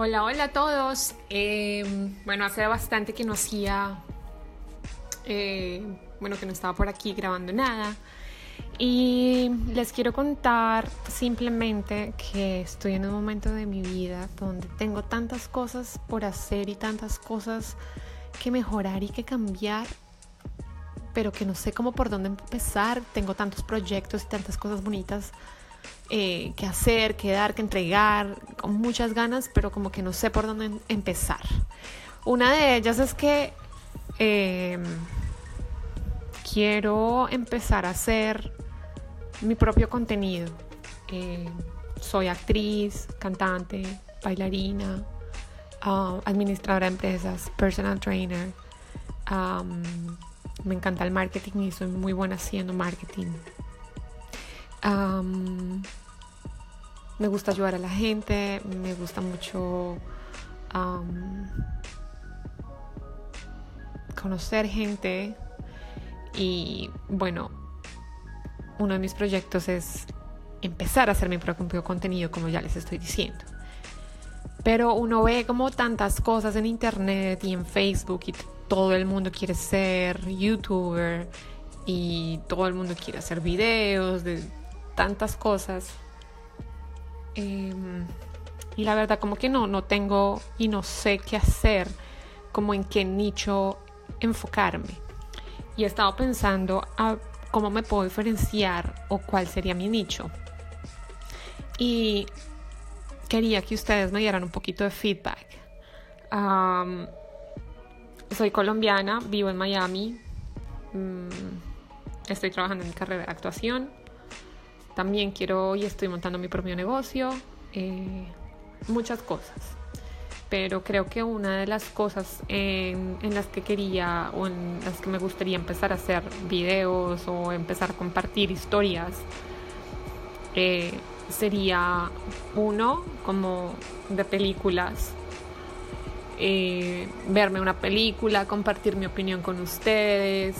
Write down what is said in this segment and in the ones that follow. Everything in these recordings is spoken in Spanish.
Hola, hola a todos. Eh, bueno, hace bastante que no hacía, eh, bueno, que no estaba por aquí grabando nada. Y les quiero contar simplemente que estoy en un momento de mi vida donde tengo tantas cosas por hacer y tantas cosas que mejorar y que cambiar, pero que no sé cómo por dónde empezar. Tengo tantos proyectos y tantas cosas bonitas eh, que hacer, que dar, que entregar, con muchas ganas, pero como que no sé por dónde em-, empezar. Una de ellas es que em, quiero empezar a hacer mi propio contenido. Eh, soy actriz, cantante, bailarina, ah, administradora de empresas, personal trainer. me encanta el marketing y soy muy buena haciendo marketing me gusta ayudar a la gente, me gusta mucho conocer gente y bueno, uno de mis proyectos es empezar a hacer mi propio contenido como ya les estoy diciendo. Pero uno ve como tantas cosas en internet y en Facebook y todo el mundo quiere ser youtuber y todo el mundo quiere hacer videos de tantas cosas. Em, y la verdad como que no, no tengo y no sé qué hacer, como en qué nicho enfocarme. Y he estado pensando a cómo me puedo diferenciar o cuál sería mi nicho. Y quería que ustedes me dieran un poquito de feedback. soy colombiana, vivo en Miami. Mm, estoy trabajando en mi carrera de actuación. También quiero y estoy montando mi propio negocio, eh, muchas cosas. Pero creo que una de las cosas en, las que quería o en las que me gustaría empezar a hacer videos o empezar a compartir historias eh, sería uno como de películas eh, verme una película, compartir mi opinión con ustedes,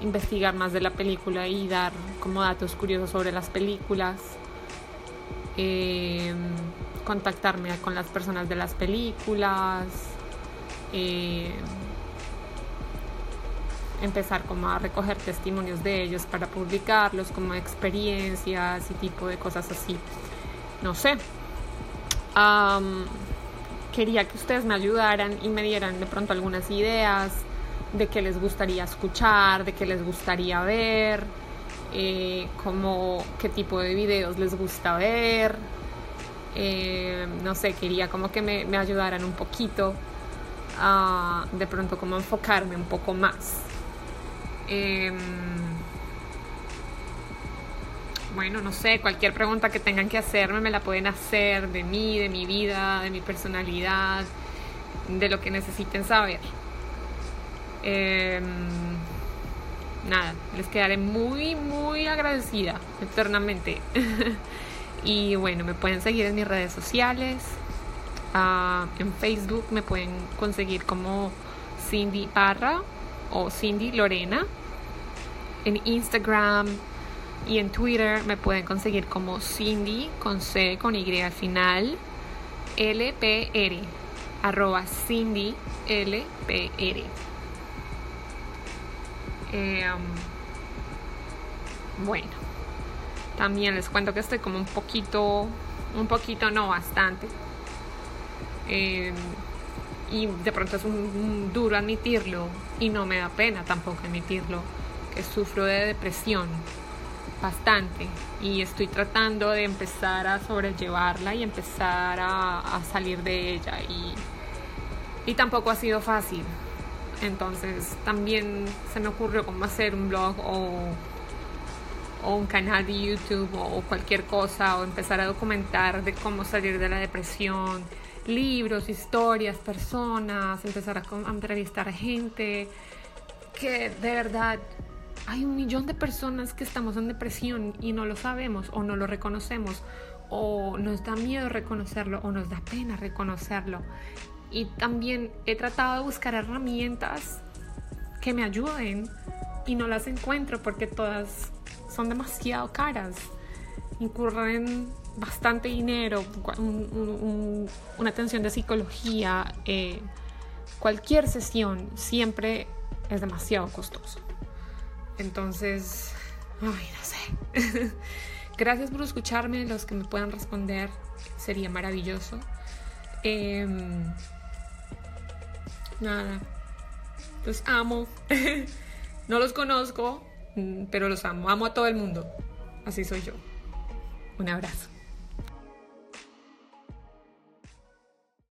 investigar más de la película y dar como datos curiosos sobre las películas, em, contactarme con las personas de las películas, em, empezar como a recoger testimonios de ellos para publicarlos como experiencias y tipo de cosas así. No sé. quería que ustedes me ayudaran y me dieran de pronto algunas ideas de qué les gustaría escuchar, de qué les gustaría ver, eh, como qué tipo de videos les gusta ver. Eh, no sé, quería como que me, ayudaran un poquito a de pronto como enfocarme un poco más. Em, bueno, no sé, cualquier pregunta que tengan que hacerme me la pueden hacer de mí, de mi vida, de mi personalidad, de lo que necesiten saber. Em, nada, les quedaré muy, muy agradecida eternamente. y bueno, me pueden seguir en mis redes sociales. Ah, en Facebook me pueden conseguir como Cindy Parra o Cindy Lorena. En Instagram y en Twitter me pueden conseguir como Cindy con C con Y al final. LPR arroba Cindy LPR. Eh, bueno, también les cuento que estoy como un poquito, un poquito, no bastante. Eh, y de pronto es un, duro admitirlo y no me da pena tampoco admitirlo, que sufro de depresión bastante. Y estoy tratando de empezar a sobrellevarla y empezar a, salir de ella. Y, y tampoco ha sido fácil entonces también se me ocurrió cómo hacer un blog o, un canal de YouTube o, cualquier cosa o empezar a documentar de cómo salir de la depresión, libros, historias, personas, empezar a, a entrevistar a gente que de verdad hay un millón de personas que estamos en depresión y no lo sabemos o no lo reconocemos o nos da miedo reconocerlo o nos da pena reconocerlo y también he tratado de buscar herramientas que me ayuden y no las encuentro porque todas son demasiado caras. Incurren bastante dinero, una atención de psicología, eh, cualquier sesión siempre es demasiado costoso. Entonces, ay, no sé. Gracias por escucharme, los que me puedan responder sería maravilloso. Em, nada, los amo. no los conozco, mm, pero los amo. Amo a todo el mundo. Así soy yo. Un abrazo.